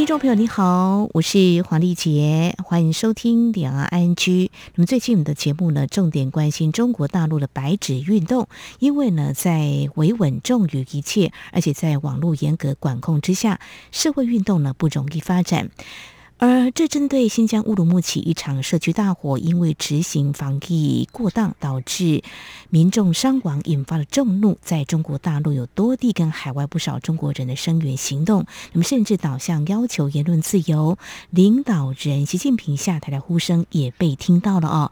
听众朋友，你好，我是黄丽杰，欢迎收听两岸 ING。那么最近我们的节目呢，重点关心中国大陆的白纸运动，因为呢，在维稳重于一切，而且在网络严格管控之下，社会运动呢不容易发展。而这针对新疆乌鲁木齐一场社区大火，因为执行防疫过当，导致民众伤亡，引发了众怒。在中国大陆有多地跟海外不少中国人的声援行动，那么甚至导向要求言论自由，领导人习近平下台的呼声也被听到了哦。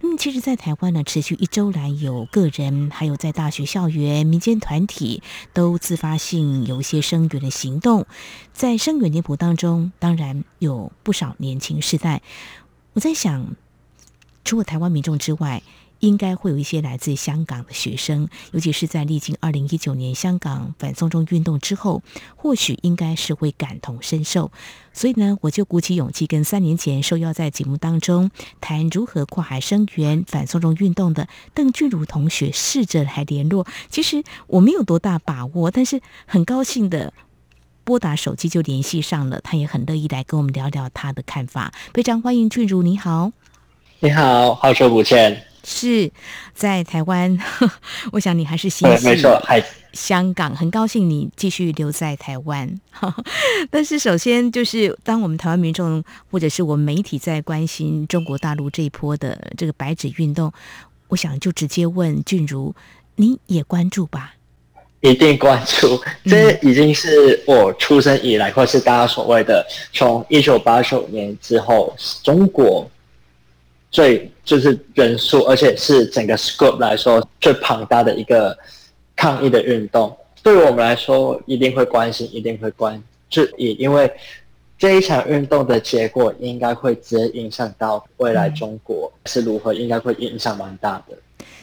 那么，其实，在台湾呢，持续一周来，有个人，还有在大学校园、民间团体，都自发性有一些声援的行动。在声援年谱当中，当然有不少年轻世代。我在想，除了台湾民众之外，应该会有一些来自香港的学生，尤其是在历经二零一九年香港反送中运动之后，或许应该是会感同身受。所以呢，我就鼓起勇气，跟三年前受邀在节目当中谈如何跨海声援反送中运动的邓俊如同学试着来联络。其实我没有多大把握，但是很高兴的拨打手机就联系上了，他也很乐意来跟我们聊聊他的看法。非常欢迎俊如，你好，你好，好久不见。是在台湾，我想你还是心系没错，还香港，很高兴你继续留在台湾。但是首先就是，当我们台湾民众或者是我们媒体在关心中国大陆这一波的这个白纸运动，我想就直接问俊如，你也关注吧？一定关注，这已经是我出生以来，或是大家所谓的从一九八九年之后中国。最就是人数，而且是整个 scope 来说最庞大的一个抗议的运动，对于我们来说一定会关心，一定会关注，也因为这一场运动的结果应该会直接影响到未来中国是如何，应该会影响蛮大的。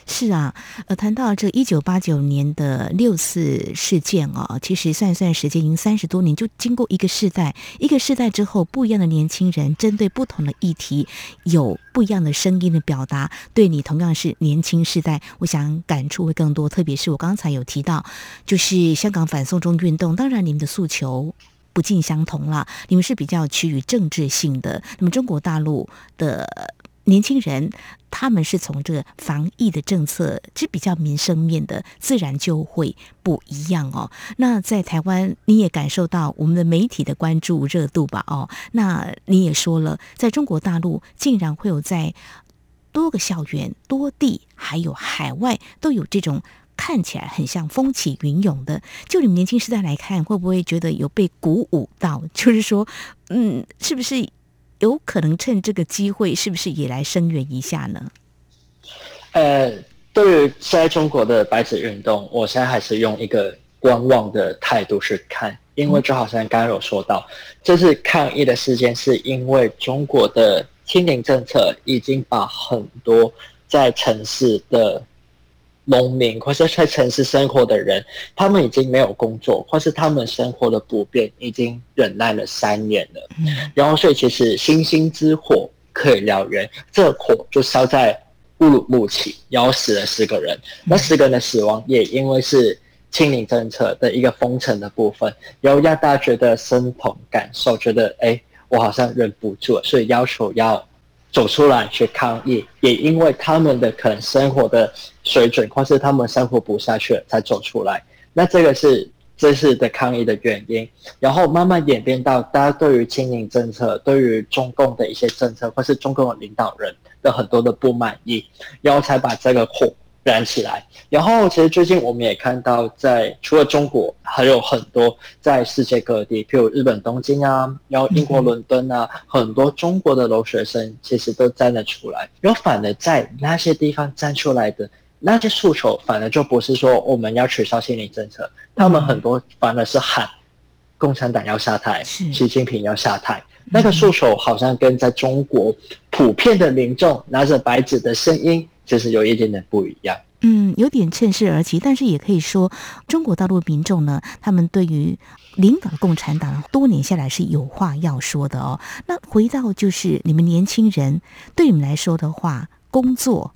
是啊，呃，谈到这一九八九年的六四事件哦，其实算一算时间已经三十多年，就经过一个世代，一个世代之后，不一样的年轻人针对不同的议题，有不一样的声音的表达。对你同样是年轻世代，我想感触会更多。特别是我刚才有提到，就是香港反送中运动，当然你们的诉求不尽相同了，你们是比较趋于政治性的。那么中国大陆的。年轻人，他们是从这个防疫的政策，是比较民生面的，自然就会不一样哦。那在台湾，你也感受到我们的媒体的关注热度吧？哦，那你也说了，在中国大陆竟然会有在多个校园、多地，还有海外都有这种看起来很像风起云涌的。就你们年轻时代来看，会不会觉得有被鼓舞到？就是说，嗯，是不是？有可能趁这个机会，是不是也来声援一下呢？呃，对于在中国的白纸运动，我现在还是用一个观望的态度去看，因为就好像刚刚有说到，这次抗议的事件是因为中国的清零政策已经把很多在城市的。农民或是在城市生活的人，他们已经没有工作，或是他们生活的不便已经忍耐了三年了。然后，所以其实星星之火可以燎原，这火就烧在乌鲁木齐，然后死了十个人。那十个人的死亡也因为是清零政策的一个封城的部分，然后让大家觉得身同感受，觉得哎，我好像忍不住了，所以要求要。走出来去抗议，也因为他们的可能生活的水准，或是他们生活不下去了，才走出来。那这个是这次的抗议的原因，然后慢慢演变到大家对于清零政策、对于中共的一些政策，或是中共的领导人的很多的不满意，然后才把这个火。燃起来，然后其实最近我们也看到，在除了中国，还有很多在世界各地，譬如日本东京啊，然后英国伦敦啊，很多中国的留学生其实都站了出来。然后反而在那些地方站出来的那些诉求，反而就不是说我们要取消心理政策，他们很多反而是喊共产党要下台，习近平要下台。那个诉求好像跟在中国普遍的民众拿着白纸的声音。就是有一点点不一样。嗯，有点趁势而起，但是也可以说，中国大陆民众呢，他们对于领导共产党多年下来是有话要说的哦。那回到就是你们年轻人，对你们来说的话，工作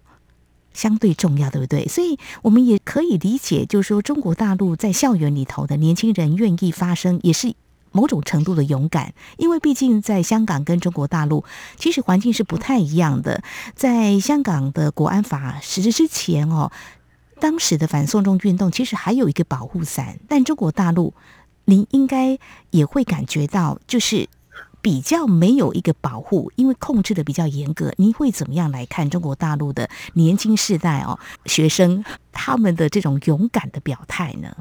相对重要，对不对？所以我们也可以理解，就是说中国大陆在校园里头的年轻人愿意发声，也是。某种程度的勇敢，因为毕竟在香港跟中国大陆其实环境是不太一样的。在香港的国安法实施之前哦，当时的反送中运动其实还有一个保护伞，但中国大陆您应该也会感觉到，就是比较没有一个保护，因为控制的比较严格。您会怎么样来看中国大陆的年轻世代哦，学生他们的这种勇敢的表态呢？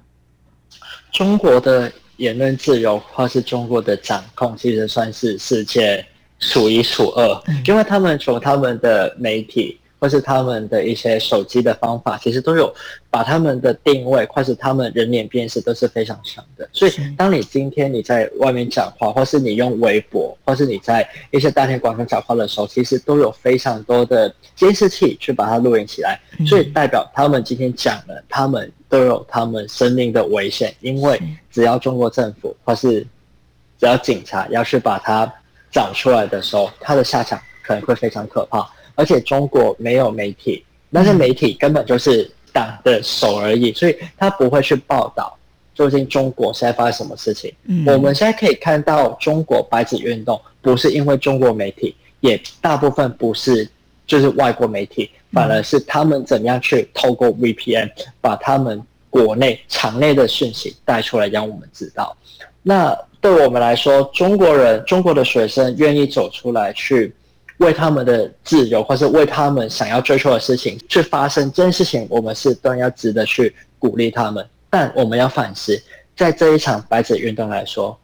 中国的。言论自由或是中国的掌控，其实算是世界数一数二，因为他们从他们的媒体或是他们的一些手机的方法，其实都有把他们的定位或是他们人脸辨识都是非常强的。所以，当你今天你在外面讲话，或是你用微博，或是你在一些大庭广众讲话的时候，其实都有非常多的监视器去把它录影起来，所以代表他们今天讲了，他们。都有他们生命的危险，因为只要中国政府或是只要警察要去把它找出来的时候，他的下场可能会非常可怕。而且中国没有媒体，那些媒体根本就是党的手而已，所以他不会去报道究竟中国现在发生什么事情。我们现在可以看到中国白纸运动，不是因为中国媒体，也大部分不是就是外国媒体。反而是他们怎么样去透过 VPN 把他们国内场内的讯息带出来，让我们知道。那对我们来说，中国人、中国的学生愿意走出来去为他们的自由，或是为他们想要追求的事情去发生，这件事情我们是当然要值得去鼓励他们。但我们要反思，在这一场白纸运动来说，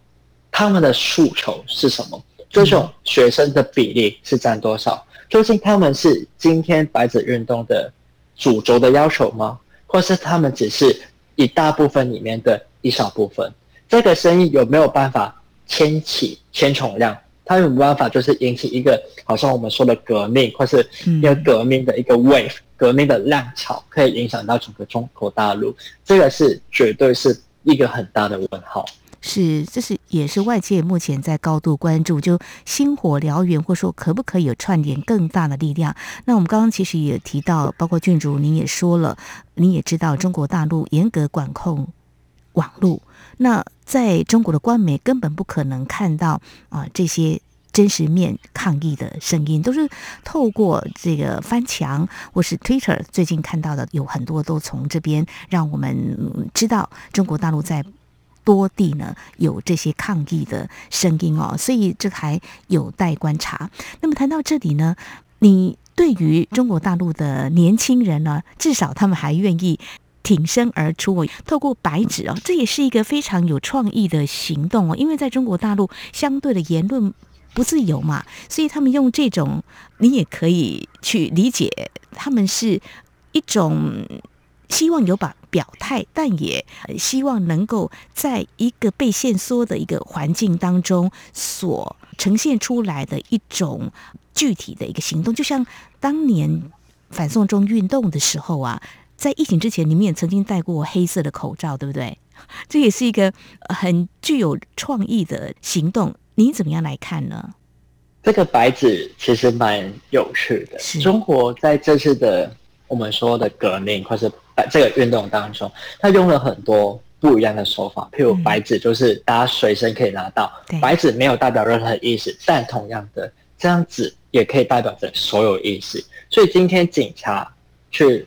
他们的诉求是什么？这种学生的比例是占多少？究竟他们是今天白纸运动的主轴的要求吗？或是他们只是一大部分里面的一小部分？这个生意有没有办法牵起千重浪？它有没有办法就是引起一个好像我们说的革命，或是一个革命的一个 wave，革命的浪潮，可以影响到整个中国大陆？这个是绝对是一个很大的问号。是，这是也是外界目前在高度关注，就星火燎原，或说可不可以有串联更大的力量？那我们刚刚其实也提到，包括郡主您也说了，你也知道中国大陆严格管控网络，那在中国的官媒根本不可能看到啊这些真实面抗议的声音，都是透过这个翻墙或是 Twitter，最近看到的有很多都从这边让我们知道中国大陆在。多地呢有这些抗议的声音哦，所以这还有待观察。那么谈到这里呢，你对于中国大陆的年轻人呢，至少他们还愿意挺身而出，透过白纸哦，这也是一个非常有创意的行动哦。因为在中国大陆相对的言论不自由嘛，所以他们用这种，你也可以去理解，他们是一种。希望有把表态，但也希望能够在一个被限缩的一个环境当中所呈现出来的一种具体的一个行动。就像当年反送中运动的时候啊，在疫情之前，你们也曾经戴过黑色的口罩，对不对？这也是一个很具有创意的行动。你怎么样来看呢？这个白纸其实蛮有趣的。中国在这次的我们说的革命，或是在这个运动当中，他用了很多不一样的手法，譬如白纸就是大家随身可以拿到，嗯、白纸没有代表任何意思，但同样的，这样子也可以代表着所有意思。所以今天警察去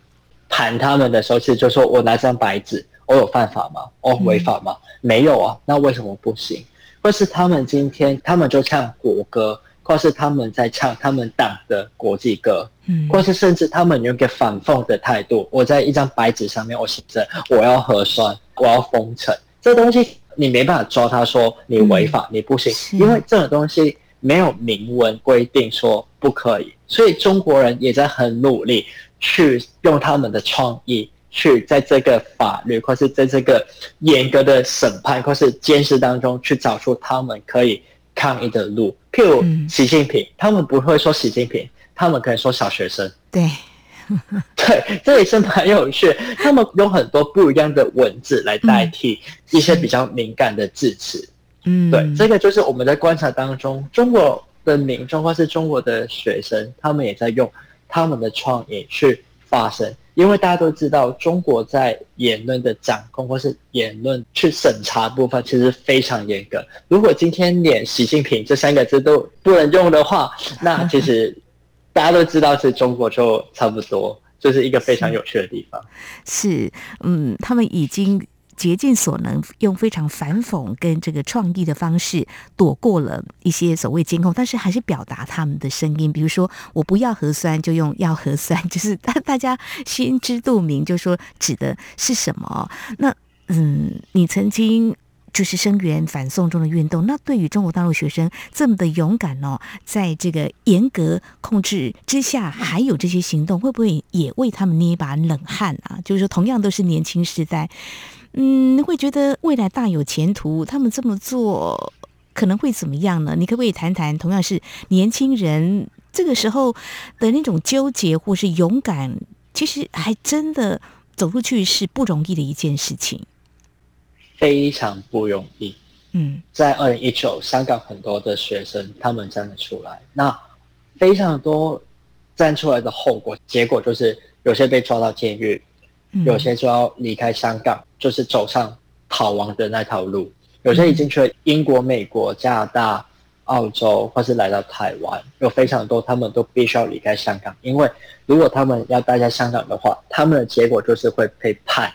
盘他们的时候，其实就说我拿张白纸，我有犯法吗？我违法吗？嗯、没有啊，那为什么不行？或是他们今天他们就唱国歌。或是他们在唱他们党的国际歌，嗯，或是甚至他们有一个反讽的态度。我在一张白纸上面，我写着我要核酸，我要封城，这东西你没办法抓他说你违法，你不行，因为这种东西没有明文规定说不可以。所以中国人也在很努力去用他们的创意，去在这个法律或是在这个严格的审判或是监视当中，去找出他们可以抗议的路，譬如习近平，嗯、他们不会说习近平，他们可以说小学生。对，对，这也是蛮有趣。他们用很多不一样的文字来代替一些比较敏感的字词。嗯，对，这个就是我们在观察当中，中国的民众或是中国的学生，他们也在用他们的创意去发声。因为大家都知道，中国在言论的掌控或是言论去审查部分，其实非常严格。如果今天连习近平这三个字都不能用的话，那其实大家都知道，是中国就差不多，就是一个非常有趣的地方。是，是，嗯，他们已经。竭尽所能，用非常反讽跟这个创意的方式躲过了一些所谓监控，但是还是表达他们的声音。比如说，我不要核酸，就用要核酸，就是大大家心知肚明，就说指的是什么。那嗯，你曾经就是声援反送中的运动，那对于中国大陆学生这么的勇敢哦，在这个严格控制之下，还有这些行动，会不会也为他们捏一把冷汗啊？就是说，同样都是年轻时代。嗯，会觉得未来大有前途。他们这么做可能会怎么样呢？你可不可以谈谈，同样是年轻人这个时候的那种纠结或是勇敢？其实还真的走出去是不容易的一件事情，非常不容易。嗯，在二零一九，香港很多的学生他们站了出来，那非常多站出来的后果，结果就是有些被抓到监狱。有些就要离开香港，就是走上逃亡的那条路；有些已经去了英国、美国、加拿大、澳洲，或是来到台湾。有非常多，他们都必须要离开香港，因为如果他们要待在香港的话，他们的结果就是会被判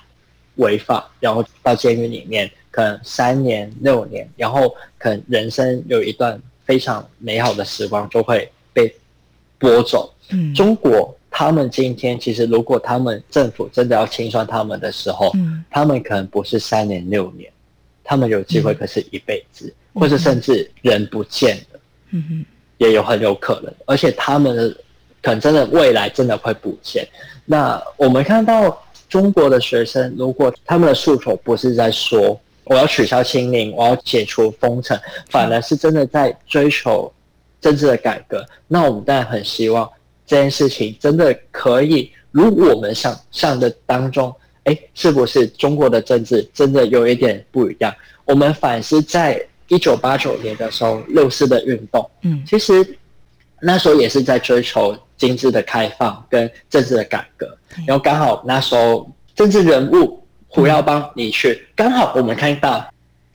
违法，然后到监狱里面，可能三年、六年，然后可能人生有一段非常美好的时光就会被剥走。嗯，中国。他们今天其实，如果他们政府真的要清算他们的时候，嗯，他们可能不是三年六年，他们有机会可是一辈子，嗯，或者甚至人不见了，嗯哼，也有很有可能。而且他们的可能真的未来真的会不见。那我们看到中国的学生，如果他们的诉求不是在说我要取消清零，我要解除封城，反而是真的在追求政治的改革，那我们当然很希望。这件事情真的可以如我们想象的当中，哎，是不是中国的政治真的有一点不一样？我们反思在一九八九年的时候，六四的运动，嗯，其实那时候也是在追求经济的开放跟政治的改革，然后刚好那时候政治人物胡耀邦离去，刚好我们看到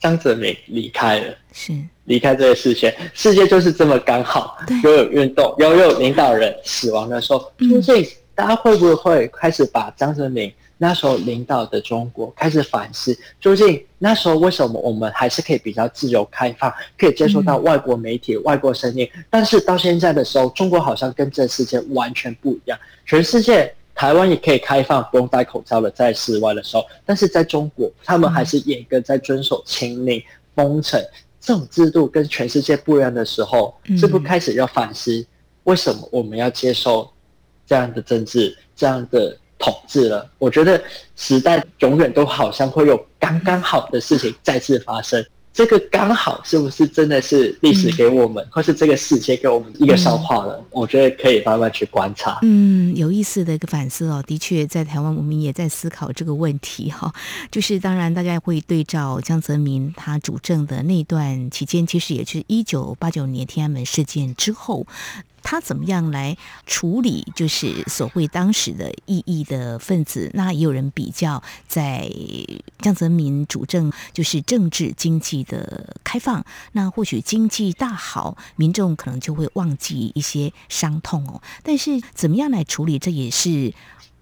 江泽民离开了，是。离开这个世界，世界就是这么刚好，又有运动，又有领导人死亡的时候，究竟大家会不会开始把张泽民那时候领导的中国开始反思？究竟那时候为什么我们还是可以比较自由开放，可以接受到外国媒体、外国声音？但是到现在的时候，中国好像跟这个世界完全不一样。全世界，台湾也可以开放，不用戴口罩了，在室外的时候，但是在中国，他们还是严格在遵守清零、封城。这种制度跟全世界不一样的时候，是不是开始要反思，为什么我们要接受这样的政治、这样的统治了？我觉得时代永远都好像会有刚刚好的事情再次发生。这个刚好是不是真的是历史给我们，嗯、或是这个世界给我们一个消化了？嗯、我觉得可以慢慢去观察。嗯，有意思的一个反思哦。的确，在台湾我们也在思考这个问题哈。就是当然，大家会对照江泽民他主政的那段期间，其实也是一九八九年天安门事件之后。他怎么样来处理？就是所谓当时的异议的分子，那也有人比较，在江泽民主政，就是政治经济的开放，那或许经济大好，民众可能就会忘记一些伤痛哦。但是怎么样来处理，这也是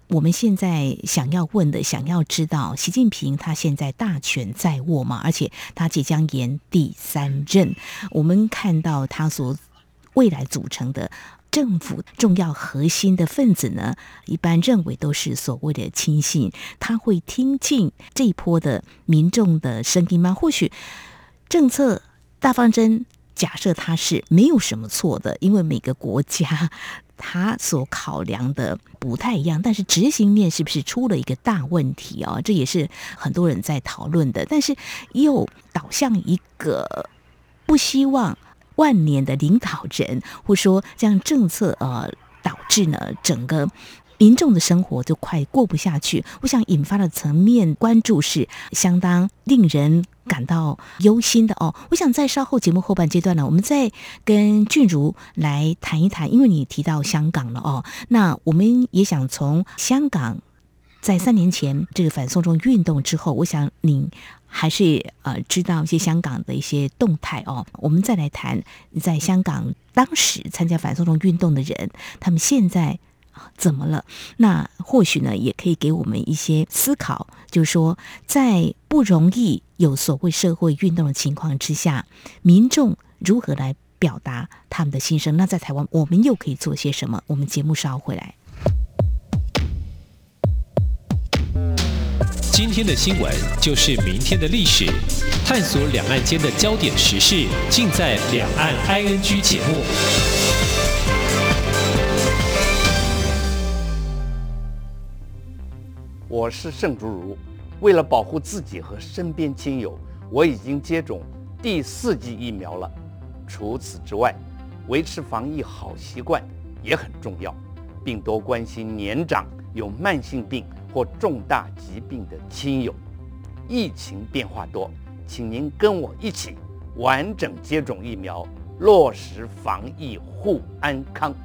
我们现在想要问的，想要知道。习近平他现在大权在握嘛，而且他即将延第三任，我们看到他所。未来组成的政府重要核心的分子呢，一般认为都是所谓的亲信，他会听进这一波的民众的声音吗？或许政策大方针假设他是没有什么错的，因为每个国家 他所考量的不太一样，但是执行面是不是出了一个大问题啊？这也是很多人在讨论的，但是又导向一个不希望。万年的领导人，或说这样政策呃，导致呢整个民众的生活就快过不下去。我想引发的层面关注是相当令人感到忧心的哦。我想在稍后节目后半阶段呢，我们再跟俊如来谈一谈，因为你提到香港了哦，那我们也想从香港在三年前这个反送中运动之后，我想你。还是呃知道一些香港的一些动态哦，我们再来谈在香港当时参加反送中运动的人，他们现在怎么了？那或许呢，也可以给我们一些思考，就是说，在不容易有所谓社会运动的情况之下，民众如何来表达他们的心声？那在台湾，我们又可以做些什么？我们节目稍后回来。今天的新闻就是明天的历史，探索两岸间的焦点时事，尽在《两岸 ING》节目。我是盛竹如，为了保护自己和身边亲友，我已经接种第四剂疫苗了。除此之外，维持防疫好习惯也很重要，并多关心年长有慢性病。或重大疾病的亲友，疫情变化多，请您跟我一起完整接种疫苗，落实防疫护安康。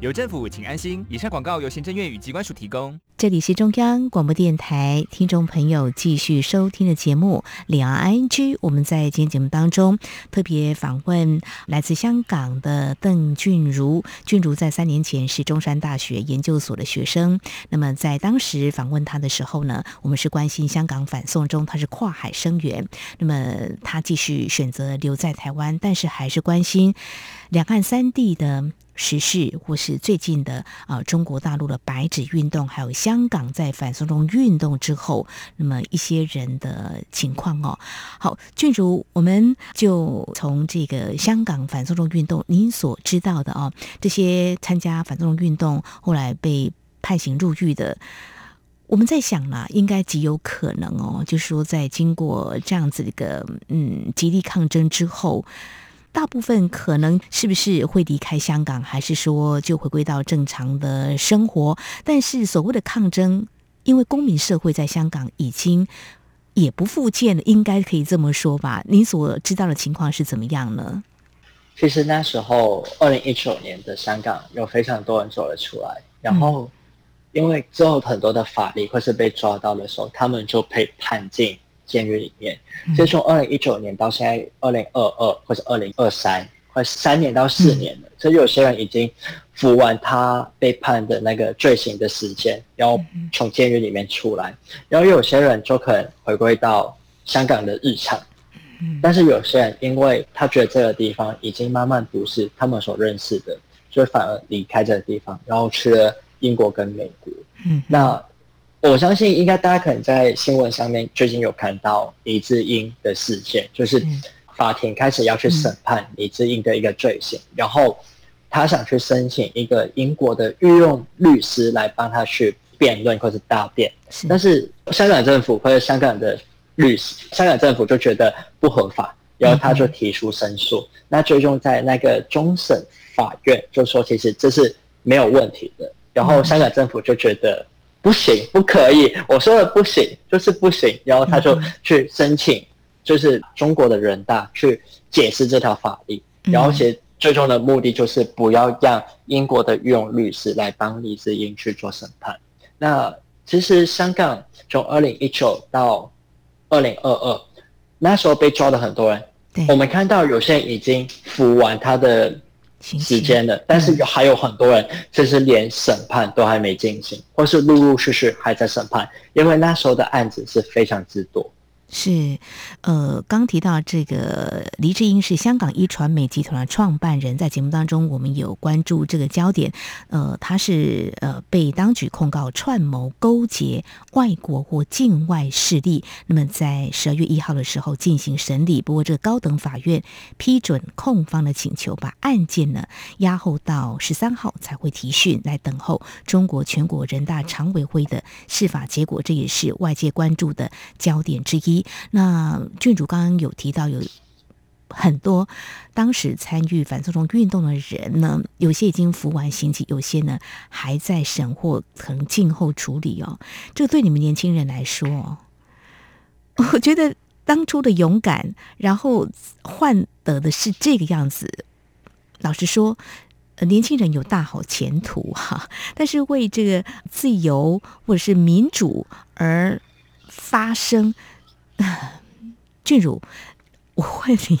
有政府，请安心。以上广告由行政院与机关署提供。这里是中央广播电台听众朋友继续收听的节目《两岸 ING》。我们在今天节目当中特别访问来自香港的邓俊如。俊如在三年前是中山大学研究所的学生。那么在当时访问他的时候呢，我们是关心香港反送中，他是跨海生源。那么他继续选择留在台湾，但是还是关心两岸三地的。时事或是最近的啊、中国大陆的白纸运动，还有香港在反送中运动之后，那么一些人的情况哦。好，俊如，我们就从这个香港反送中运动，您所知道的哦，这些参加反送中运动后来被判刑入狱的，我们在想啦，应该极有可能哦，就是说在经过这样子一个嗯极力抗争之后。大部分可能是不是会离开香港，还是说就回归到正常的生活？但是所谓的抗争，因为公民社会在香港已经也不复见了，应该可以这么说吧？您所知道的情况是怎么样呢？其实那时候，二零一九年的香港有非常多人走了出来，然后因为之后很多的法律或是被抓到的时候，他们就被判进。监狱里面，所以从二零一九年到现在二零二二或者二零二三，快三年到四年了。所以有些人已经服完他被判的那个罪行的时间，然后从监狱里面出来，然后有些人就可能回归到香港的日常。但是有些人因为他觉得这个地方已经慢慢不是他们所认识的，所以反而离开这个地方，然后去了英国跟美国。嗯，那。我相信应该大家可能在新闻上面最近有看到李智英的事件，就是法庭开始要去审判李智英的一个罪行，然后他想去申请一个英国的御用律师来帮他去辩论或是答辩，但是香港政府或者香港的律师，香港政府就觉得不合法，然后他就提出申诉，那最终在那个终审法院就说其实这是没有问题的，然后香港政府就觉得。不行，不可以。我说的不行，就是不行。然后他就去申请，就是中国的人大去解释这条法律。然后其实最终的目的就是不要让英国的御用律师来帮李智英去做审判。那其实香港从二零一九到二零二二，那时候被抓的很多人，我们看到有些人已经服完他的。时间的，但是有还有很多人，就是连审判都还没进行，或是陆陆续续还在审判，因为那时候的案子是非常之多。是，呃，刚提到这个黎智英是香港一传媒集团的创办人，在节目当中我们有关注这个焦点。呃，他是呃被当局控告串谋勾结外国或境外势力。那么在十二月一号的时候进行审理，不过这个高等法院批准控方的请求，把案件呢押后到十三号才会提讯，来等候中国全国人大常委会的释法结果。这也是外界关注的焦点之一。那郡主刚刚有提到有很多当时参与反送中运动的人呢，有些已经服完刑期，有些呢还在审或可能静候处理哦。这对你们年轻人来说，我觉得当初的勇敢，然后换得的是这个样子。老实说，年轻人有大好前途哈，但是为这个自由或者是民主而发声，俊如，我问你，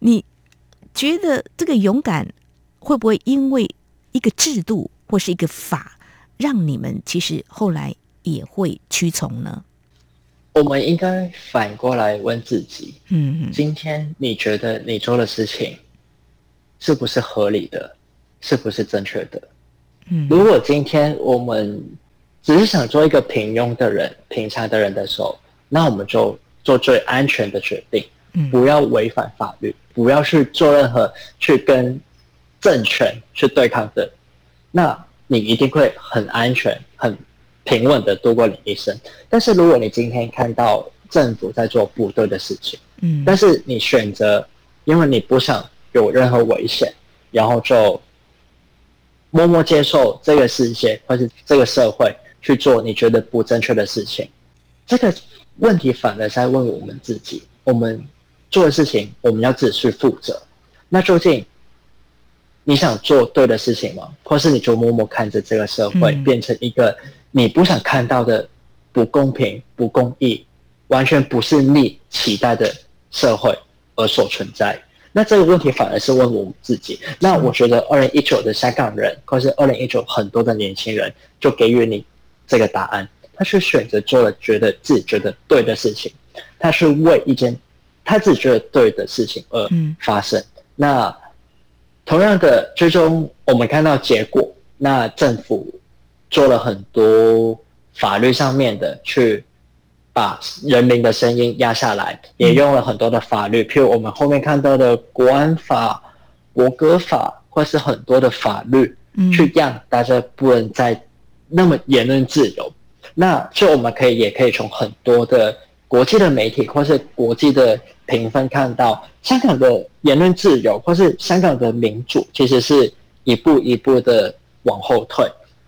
你觉得这个勇敢会不会因为一个制度或是一个法，让你们其实后来也会屈从呢？我们应该反过来问自己，嗯，今天你觉得你做的事情是不是合理的？是不是正确的？嗯，如果今天我们只是想做一个平庸的人、平常的人的时候，那我们就做最安全的决定，嗯，不要违反法律，不要去做任何去跟政权去对抗的，那你一定会很安全、很平稳的度过你一生。但是如果你今天看到政府在做不对的事情，嗯，但是你选择，因为你不想有任何危险，然后就。默默接受这个世界或是这个社会去做你觉得不正确的事情，这个问题反而在问我们自己：我们做的事情，我们要自己去负责。那究竟你想做对的事情吗？或是你就默默看着这个社会变成一个你不想看到的不公平、不公义，完全不是你期待的社会而所存在？那这个问题反而是问我们自己。那我觉得二零一九的香港人，或是二零一九很多的年轻人，就给予你这个答案。他是选择做了觉得自己觉得对的事情，他是为一件他自己觉得对的事情而发生。嗯、那同样的，最终我们看到结果，那政府做了很多法律上面的去。把人民的声音压下来，也用了很多的法律，譬如我们后面看到的国安法、国歌法，或是很多的法律，去让大家不能再那么言论自由。那就我们可以也可以从很多的国际的媒体或是国际的评分看到，香港的言论自由或是香港的民主，其实是一步一步的往后退。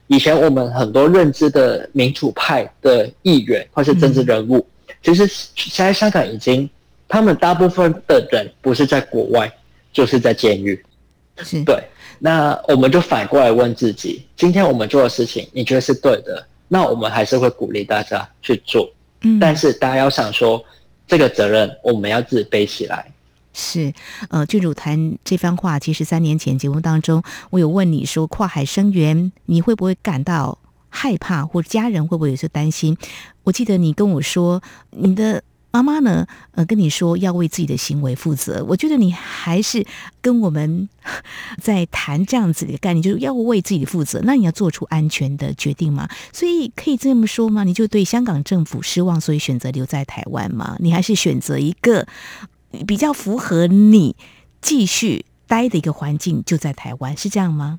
以前我们很多认知的民主派的议员或是政治人物，嗯、其实现在香港已经，他们大部分的人不是在国外，就是在监狱。是对。那我们就反过来问自己：今天我们做的事情，你觉得是对的？那我们还是会鼓励大家去做。嗯。但是大家要想说，这个责任我们要自己背起来。是，呃，俊儒谈这番话，其实三年前节目当中，我有问你说，跨海生源，你会不会感到害怕，或者家人会不会有些担心？我记得你跟我说，你的妈妈呢，呃，跟你说要为自己的行为负责。我觉得你还是跟我们 在谈这样子的概念，就是要为自己负责。那你要做出安全的决定吗？所以可以这么说吗？你就对香港政府失望，所以选择留在台湾吗？你还是选择一个？比较符合你继续待的一个环境，就在台湾，是这样吗？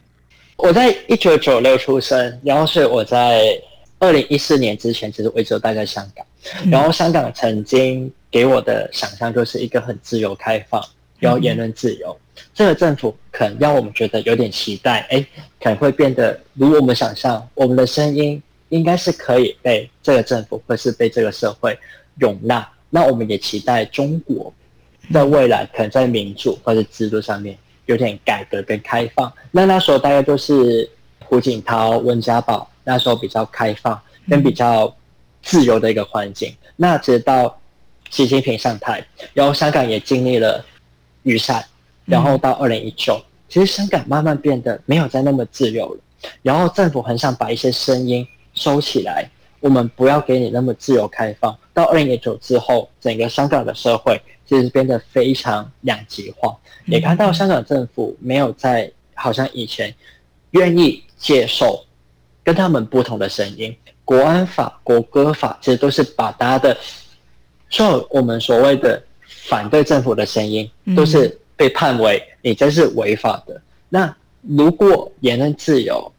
我在一九九六出生，然后是我在二零一四年之前，其实我一直都待在香港。然后香港曾经给我的想象就是一个很自由开放，然后言论自由。嗯、这个政府可能让我们觉得有点期待，哎，可能会变得如我们想象，我们的声音应该是可以被这个政府或是被这个社会容纳。那我们也期待中国。在未来，可能在民主或者制度上面有点改革跟开放。那那时候大概都是胡锦涛、温家宝，那时候比较开放跟比较自由的一个环境。那直到习近平上台，然后香港也经历了雨伞，然后到二零一九，其实香港慢慢变得没有再那么自由了。然后政府很想把一些声音收起来，我们不要给你那么自由开放。到二零一九之后，整个香港的社会。其实变得非常两极化，也看到香港政府没有在好像以前愿意接受跟他们不同的声音。国安法、国歌法其实都是把大家的，所我们所谓的反对政府的声音，都是被判为你这是违法的。那如果言论自由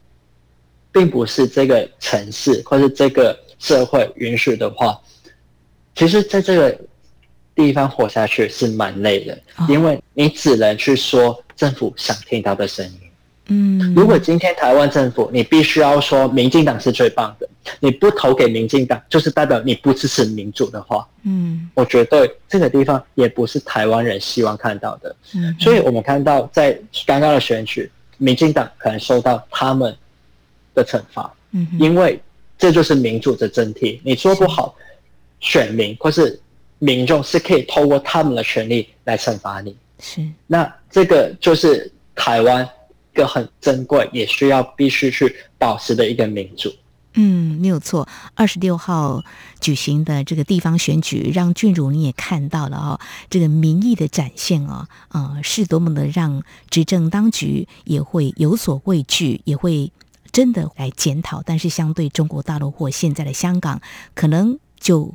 并不是这个城市或是这个社会允许的话，其实在这个。地方活下去是蛮累的，哦、因为你只能去说政府想听到的声音。嗯，如果今天台湾政府你必须要说民进党是最棒的，你不投给民进党，就是代表你不支持民主的话，嗯，我觉得这个地方也不是台湾人希望看到的。嗯，所以我们看到在刚刚的选举，民进党可能受到他们的惩罚，嗯，因为这就是民主的真谛。你做不好，选民或是民众是可以透过他们的权利来惩罚你。是，那这个就是台湾。一个很珍贵，也需要必须去保持的一个民主。嗯，没有错。二十六号举行的这个地方选举，让俊儒你也看到了哦，这个民意的展现哦，呃，是多么的让执政当局也会有所畏惧，也会真的来检讨。但是，相对中国大陆或现在的香港，可能就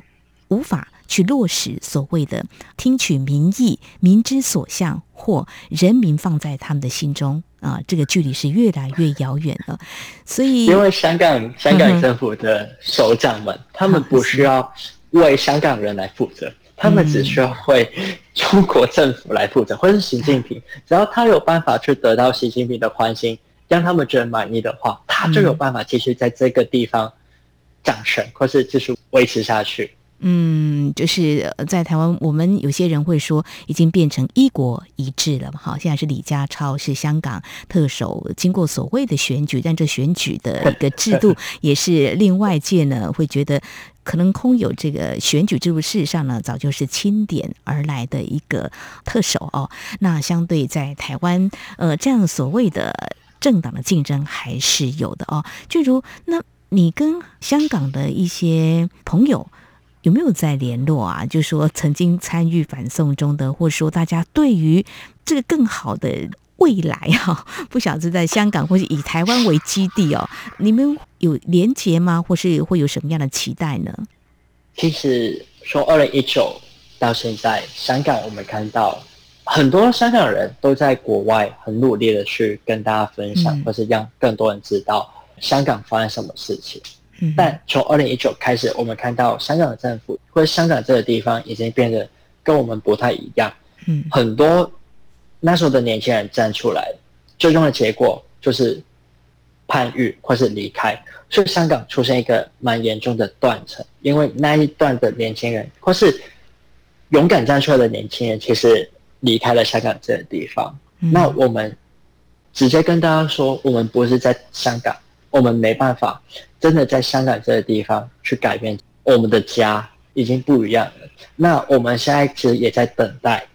无法去落实所谓的听取民意、民之所向，或人民放在他们的心中。啊，这个距离是越来越遥远了，所以因为香港香港政府的首长们，嗯、他们不需要为香港人来负责，嗯、他们只需要为中国政府来负责，或是习近平，只要他有办法去得到习近平的欢心，让他们觉得满意的话，他就有办法继续在这个地方掌权，或是继续维持下去。嗯，就是在台湾，我们有些人会说，已经变成一国一制了嘛。好，现在是李家超是香港特首，经过所谓的选举，但这选举的一个制度 也是令外界呢会觉得可能空有这个选举制度，事实上呢早就是钦点而来的一个特首哦。那相对在台湾，呃，这样所谓的政党的竞争还是有的哦。就如那你跟香港的一些朋友。有没有在联络啊？就是说曾经参与反送中的，或者说大家对于这个更好的未来啊，不晓得在香港或是以台湾为基地哦，你们有连结吗？或是会有什么样的期待呢？其实从二零一九到现在，香港我们看到很多香港人都在国外很努力的去跟大家分享，嗯、或是让更多人知道香港发生什么事情。但从二零一九开始，我们看到香港的政府或者香港这个地方已经变得跟我们不太一样。嗯，很多那时候的年轻人站出来，最终的结果就是叛狱或是离开，所以香港出现一个蛮严重的断层。因为那一段的年轻人或是勇敢站出来的年轻人，其实离开了香港这个地方。那我们直接跟大家说，我们不是在香港。我们没办法真的在香港这个地方去改变我们的家，已经不一样了。那我们现在其实也在等待，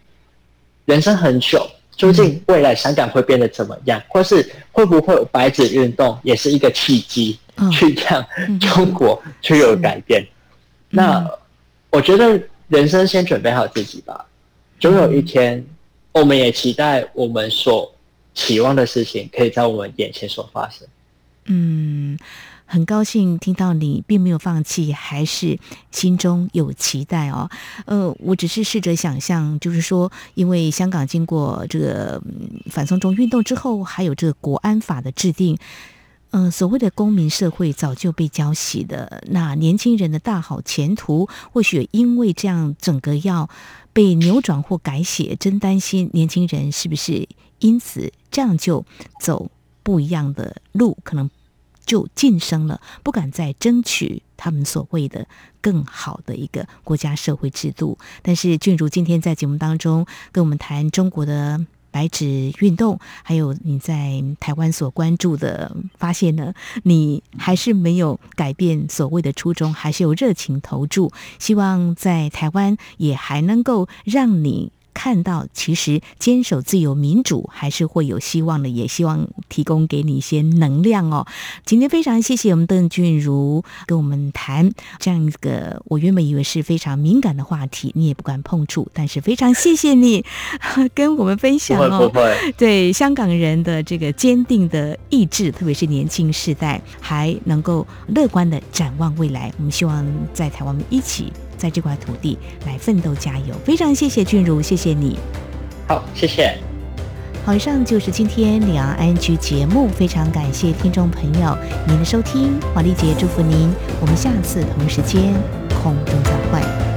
人生很久，究竟未来香港会变得怎么样，或是会不会有白纸运动，也是一个契机，去让中国去有改变。那我觉得人生先准备好自己吧，总有一天，我们也期待我们所期望的事情可以在我们眼前所发生。嗯，很高兴听到你并没有放弃，还是心中有期待哦。呃，我只是试着想象，就是说，因为香港经过这个反送中运动之后，还有这个国安法的制定，嗯、所谓的公民社会早就被浇熄的，那年轻人的大好前途，或许因为这样整个要被扭转或改写，真担心年轻人是不是因此这样就走。不一样的路，可能就晋升了，不敢再争取他们所谓的更好的一个国家社会制度。但是俊儒今天在节目当中跟我们谈中国的白纸运动，还有你在台湾所关注的，发现呢，你还是没有改变所谓的初衷，还是有热情投注，希望在台湾也还能够让你。看到，其实坚守自由民主还是会有希望的，也希望提供给你一些能量哦。今天非常谢谢我们邓俊如跟我们谈这样一个我原本以为是非常敏感的话题，你也不敢碰触，但是非常谢谢你跟我们分享哦。不会，对香港人的这个坚定的意志，特别是年轻世代，还能够乐观的展望未来。我们希望在台湾我们一起。在这块土地来奋斗加油，非常谢谢俊如，谢谢你。好，谢谢。好，以上就是今天两岸 ING 节目，非常感谢听众朋友您的收听，华丽姐祝福您，我们下次同时间空中再会。